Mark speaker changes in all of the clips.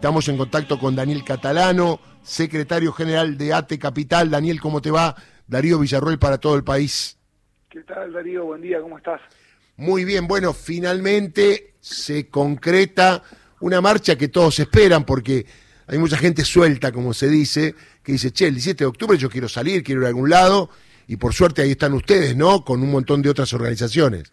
Speaker 1: Estamos en contacto con Daniel Catalano, secretario general de ATE Capital. Daniel, ¿cómo te va? Darío Villarroel para todo el país.
Speaker 2: ¿Qué tal, Darío? Buen día, ¿cómo estás?
Speaker 1: Muy bien, bueno, finalmente se concreta una marcha que todos esperan porque hay mucha gente suelta, como se dice, que dice, che, el 17 de octubre yo quiero salir, quiero ir a algún lado, y por suerte ahí están ustedes, ¿no? Con un montón de otras organizaciones.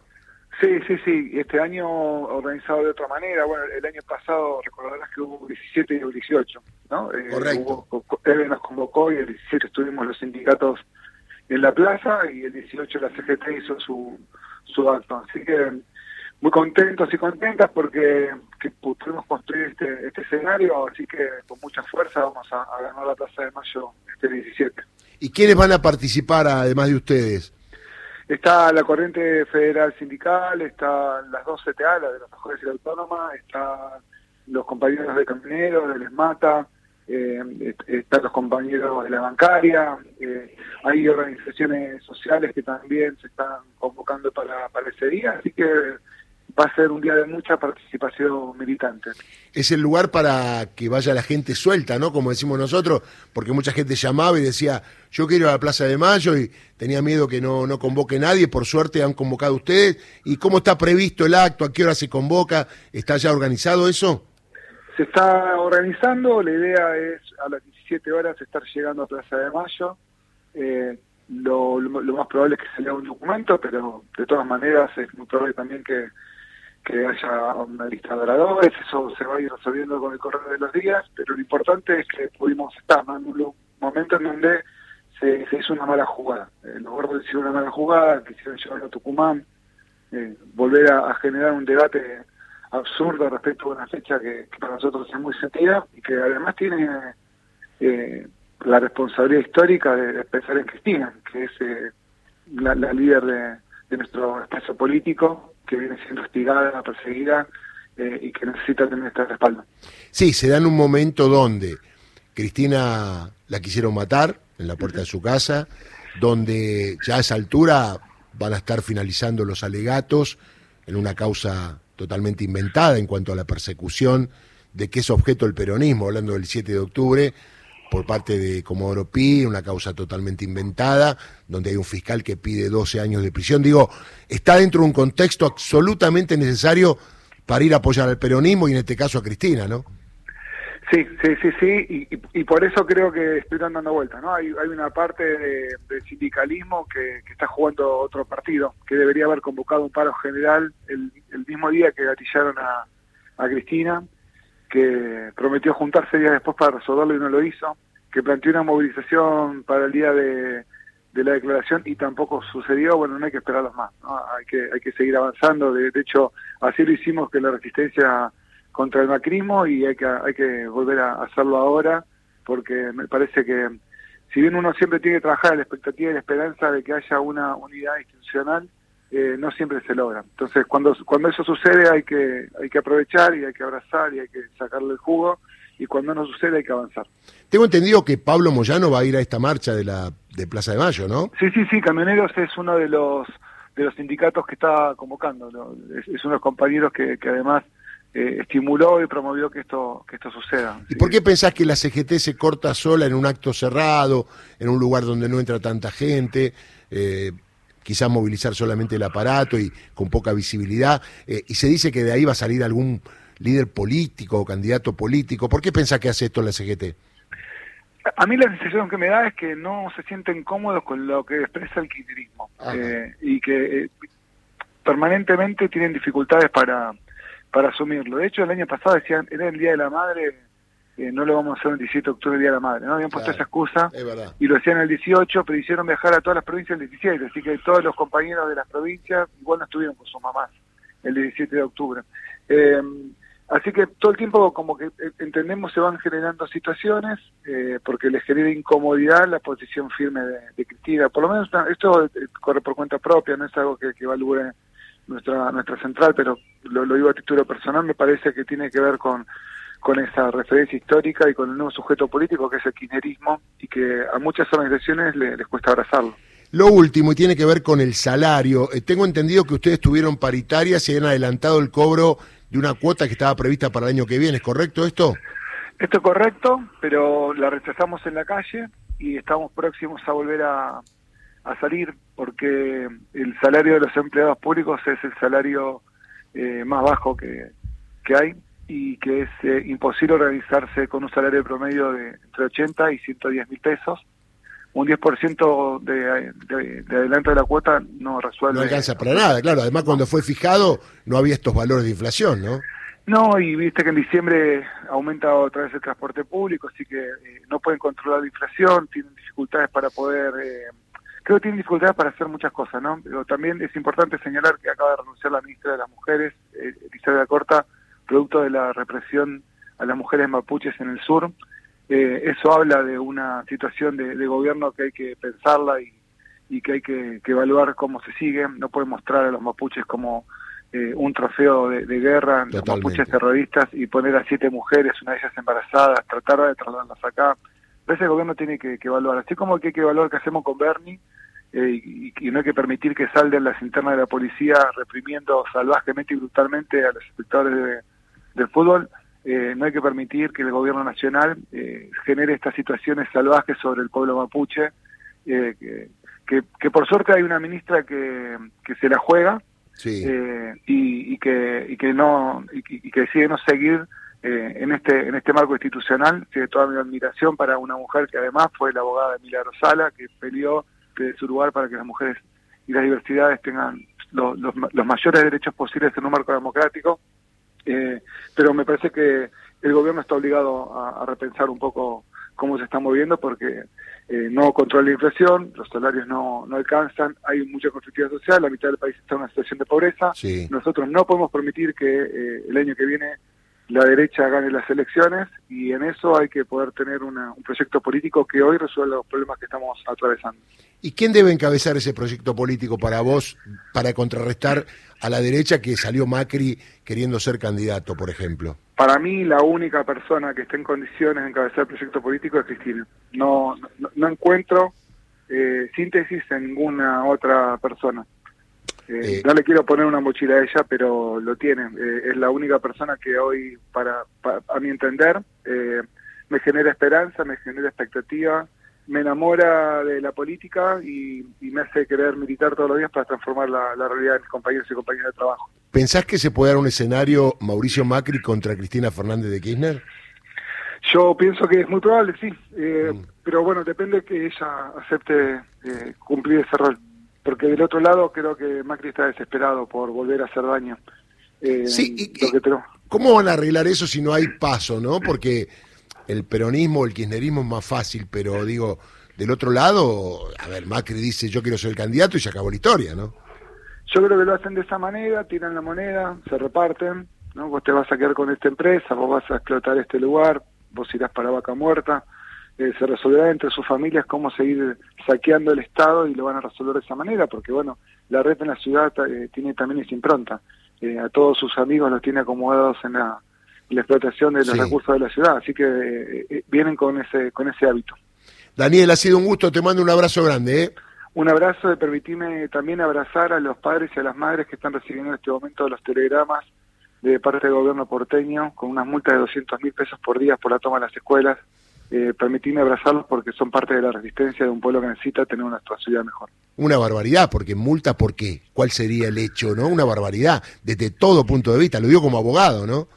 Speaker 2: Sí, sí, sí. Este año organizado de otra manera. Bueno, el año pasado recordarás que hubo 17 y 18, ¿no?
Speaker 1: Eh, Correcto.
Speaker 2: Eve nos convocó y el 17 estuvimos los sindicatos en la plaza y el 18 la CGT hizo su, su acto. Así que muy contentos y contentas porque que pudimos construir este, este escenario, así que con mucha fuerza vamos a, a ganar la Plaza de Mayo este 17.
Speaker 1: ¿Y quiénes van a participar además de ustedes?
Speaker 2: Está la corriente federal sindical, están las dos CTA, la de las mejores y la autónoma, están los compañeros de camioneros, del ESMATA, eh, están los compañeros de la bancaria, eh, hay organizaciones sociales que también se están convocando para, para ese día, así que va a ser un día de mucha participación militante.
Speaker 1: Es el lugar para que vaya la gente suelta, ¿no? Como decimos nosotros, porque mucha gente llamaba y decía, yo quiero ir a la Plaza de Mayo y tenía miedo que no, no convoque nadie, por suerte han convocado ustedes. ¿Y cómo está previsto el acto? ¿A qué hora se convoca? ¿Está ya organizado eso?
Speaker 2: Se está organizando, la idea es a las 17 horas estar llegando a Plaza de Mayo. Eh, lo, lo, más probable es que se lea un documento, pero de todas maneras es muy probable también que que haya una lista de oradores, eso se va a ir resolviendo con el correr de los días, pero lo importante es que pudimos estar en un momento en donde se, hizo una mala jugada. Eh, los gordos hicieron una mala jugada, quisieron llevarlo a Tucumán, eh, volver a, generar un debate absurdo respecto a una fecha que, para nosotros es muy sentida y que además tiene eh, la responsabilidad histórica de, pensar en Cristina, que es eh, la, líder de, de nuestro espacio político que viene siendo hostigada, perseguida eh, y que necesita tener este respaldo.
Speaker 1: Sí, se da en un momento donde Cristina la quisieron matar en la puerta de su casa, donde ya a esa altura van a estar finalizando los alegatos en una causa totalmente inventada en cuanto a la persecución de que es objeto el peronismo, hablando del 7 de octubre, por parte de Comodoro Pi, una causa totalmente inventada, donde hay un fiscal que pide 12 años de prisión. Digo, está dentro de un contexto absolutamente necesario para ir a apoyar al peronismo y en este caso a Cristina, ¿no?
Speaker 2: Sí, sí, sí, sí, y, por eso creo que estoy dando vuelta, ¿no? Hay, hay una parte de, sindicalismo que, está jugando otro partido, que debería haber convocado un paro general el, mismo día que gatillaron a, a Cristina, que prometió juntarse días después para resolverlo y no lo hizo, que planteó una movilización para el día de, la declaración y tampoco sucedió, bueno, no hay que esperarlos más, hay, que, hay que seguir avanzando, de, hecho así lo hicimos que la resistencia contra el macrismo y hay que, hay que volver a hacerlo ahora, porque me parece que si bien uno siempre tiene que trabajar en la expectativa y la esperanza de que haya una unidad institucional, eh, no siempre se logra. Entonces, cuando, cuando eso sucede hay que, hay que aprovechar y hay que abrazar y hay que sacarle el jugo y cuando no sucede hay que avanzar.
Speaker 1: Tengo entendido que Pablo Moyano va a ir a esta marcha de la de Plaza de Mayo, ¿no?
Speaker 2: Sí, sí, sí, Camioneros es uno de los de los sindicatos que está convocando, es, uno de los compañeros que, que además eh, estimuló y promovió que esto que esto suceda.
Speaker 1: ¿Y por qué pensás que la CGT se corta sola en un acto cerrado, en un lugar donde no entra tanta gente? Eh, quizás movilizar solamente el aparato y con poca visibilidad, eh, y se dice que de ahí va a salir algún líder político o candidato político. ¿Por qué pensás que hace esto la CGT?
Speaker 2: A mí la sensación que me da es que no se sienten cómodos con lo que expresa el kirchnerismo eh, y que eh, permanentemente tienen dificultades para, para asumirlo. De hecho, el año pasado decían, era el Día de la Madre, no lo vamos a hacer el 17 de octubre, el Día de la Madre. ¿no? Habían puesto esa excusa y lo hacían el 18, pero hicieron viajar a todas las provincias el 17, así que todos los compañeros de las provincias igual no estuvieron con sus mamás el 17 de octubre. Eh, así que todo el tiempo como que eh, entendemos se van generando situaciones eh, porque les genera incomodidad la posición firme de, Cristina. Por lo menos esto corre por cuenta propia, no es algo que, que evalúe nuestra nuestra central, pero lo, lo digo a título personal, me parece que tiene que ver con con esa referencia histórica y con el nuevo sujeto político que es el kirchnerismo y que a muchas organizaciones les, cuesta abrazarlo.
Speaker 1: Lo último, y tiene que ver con el salario. Eh, tengo entendido que ustedes tuvieron paritarias y han adelantado el cobro de una cuota que estaba prevista para el año que viene, ¿es correcto esto?
Speaker 2: Esto es correcto, pero la rechazamos en la calle y estamos próximos a volver a, salir porque el salario de los empleados públicos es el salario eh, más bajo que, hay y que es eh, imposible organizarse con un salario promedio de entre 80 y 110 mil pesos. Un 10% de, de, de adelanto de la cuota no resuelve.
Speaker 1: No alcanza para nada, claro. Además, cuando fue fijado, no había estos valores de inflación, ¿no?
Speaker 2: No, y viste que en diciembre aumenta otra vez el transporte público, así que eh, no pueden controlar la inflación, tienen dificultades para poder, eh, creo que tienen dificultades para hacer muchas cosas, ¿no? Pero también es importante señalar que acaba de renunciar la ministra de las Mujeres, eh, Elizabeth Corta, producto de la represión a las mujeres mapuches en el sur. Eh, eso habla de una situación de, gobierno que hay que pensarla y, y que hay que, que evaluar cómo se sigue. No puede mostrar a los mapuches como eh, un trofeo de, guerra, los mapuches terroristas, y poner a siete mujeres, una de ellas embarazadas, tratar de trasladarlas acá. Ese gobierno tiene que, evaluar, así como que hay que evaluar qué hacemos con Bernie, eh, y, no hay que permitir que salden las internas de la policía reprimiendo salvajemente y brutalmente a los espectadores de, del fútbol. Eh, no hay que permitir que el gobierno nacional genere estas situaciones salvajes sobre el pueblo mapuche, que, que, por suerte hay una ministra que, que se la juega, eh, y, que y que no y, que decide no seguir eh, en este en este marco institucional tiene toda mi admiración para una mujer que además fue la abogada de Milagro Sala que peleó de su lugar para que las mujeres y las diversidades tengan los, los, mayores derechos posibles en un marco democrático eh, pero me parece que el gobierno está obligado a repensar un poco cómo se está moviendo porque eh, no controla la inflación, los salarios no, no alcanzan, hay mucha conflictividad social, la mitad del país está en una situación de pobreza. Nosotros no podemos permitir que eh, el año que viene la derecha gane las elecciones y en eso hay que poder tener un proyecto político que hoy resuelva los problemas que estamos atravesando.
Speaker 1: ¿Y quién debe encabezar ese proyecto político para vos, para contrarrestar a la derecha que salió Macri queriendo ser candidato, por ejemplo?
Speaker 2: Para mí la única persona que está en condiciones de encabezar el proyecto político es Cristina. No, no, encuentro eh, síntesis en ninguna otra persona. Eh, eh, no le quiero poner una mochila a ella, pero lo tiene. Eh, es la única persona que hoy, para, a mi entender, me genera esperanza, me genera expectativa, me enamora de la política y, me hace querer militar todos los días para transformar la, realidad de mis compañeros y compañeras de trabajo.
Speaker 1: ¿Pensás que se puede dar un escenario Mauricio Macri contra Cristina Fernández de Kirchner?
Speaker 2: Yo pienso que es muy probable, sí. Mm. Pero bueno, depende que ella acepte cumplir ese rol porque del otro lado creo que Macri está desesperado por volver a hacer daño.
Speaker 1: Eh, sí, y, ¿cómo van a arreglar eso si no hay paso, no? Porque el peronismo, el kirchnerismo es más fácil, pero digo, del otro lado, a ver, Macri dice yo quiero ser el candidato y se acabó la historia, ¿no?
Speaker 2: Yo creo que lo hacen de esa manera, tiran la moneda, se reparten, ¿no? Vos te vas a quedar con esta empresa, vos vas a explotar este lugar, vos irás para Vaca Muerta, eh, se resolverá entre sus familias cómo seguir saqueando el Estado y lo van a resolver de esa manera, porque bueno, la red en la ciudad eh, tiene también esa impronta. Eh, a todos sus amigos los tiene acomodados en la, explotación de los recursos de la ciudad, así que vienen con ese, con ese hábito.
Speaker 1: Daniel, ha sido un gusto, te mando un abrazo grande.
Speaker 2: Un abrazo de permitirme también abrazar a los padres y a las madres que están recibiendo en este momento los telegramas de parte del gobierno porteño con unas multas de 200 mil pesos por día por la toma de las escuelas eh, permitirme abrazarlos porque son parte de la resistencia de un pueblo que necesita tener una ciudad mejor.
Speaker 1: Una barbaridad, porque multa, ¿por qué? ¿Cuál sería el hecho, no? Una barbaridad, desde todo punto de vista, lo digo como abogado, ¿no?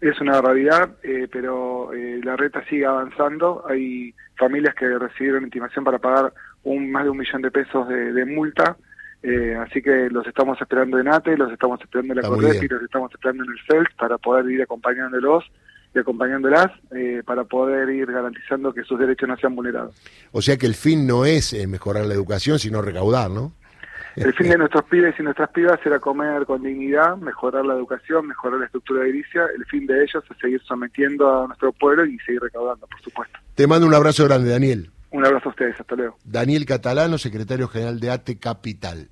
Speaker 2: Es una barbaridad, eh, pero eh, la reta sigue avanzando. Hay familias que recibieron intimación para pagar un más de un millón de pesos de, multa. Eh, así que los estamos esperando en ATE, los estamos esperando en la y los estamos esperando en el CELS para poder ir acompañándolos y acompañándolas eh, para poder ir garantizando que sus derechos no sean vulnerados.
Speaker 1: O sea que el fin no es eh, mejorar la educación, sino recaudar, ¿no?
Speaker 2: El fin de nuestros pibes y nuestras pibas era comer con dignidad, mejorar la educación, mejorar la estructura de edilicia. El fin de ellos es seguir sometiendo a nuestro pueblo y seguir recaudando, por supuesto.
Speaker 1: Te mando un abrazo grande, Daniel.
Speaker 2: Un abrazo a ustedes, hasta luego.
Speaker 1: Daniel Catalano, secretario general de ATE Capital.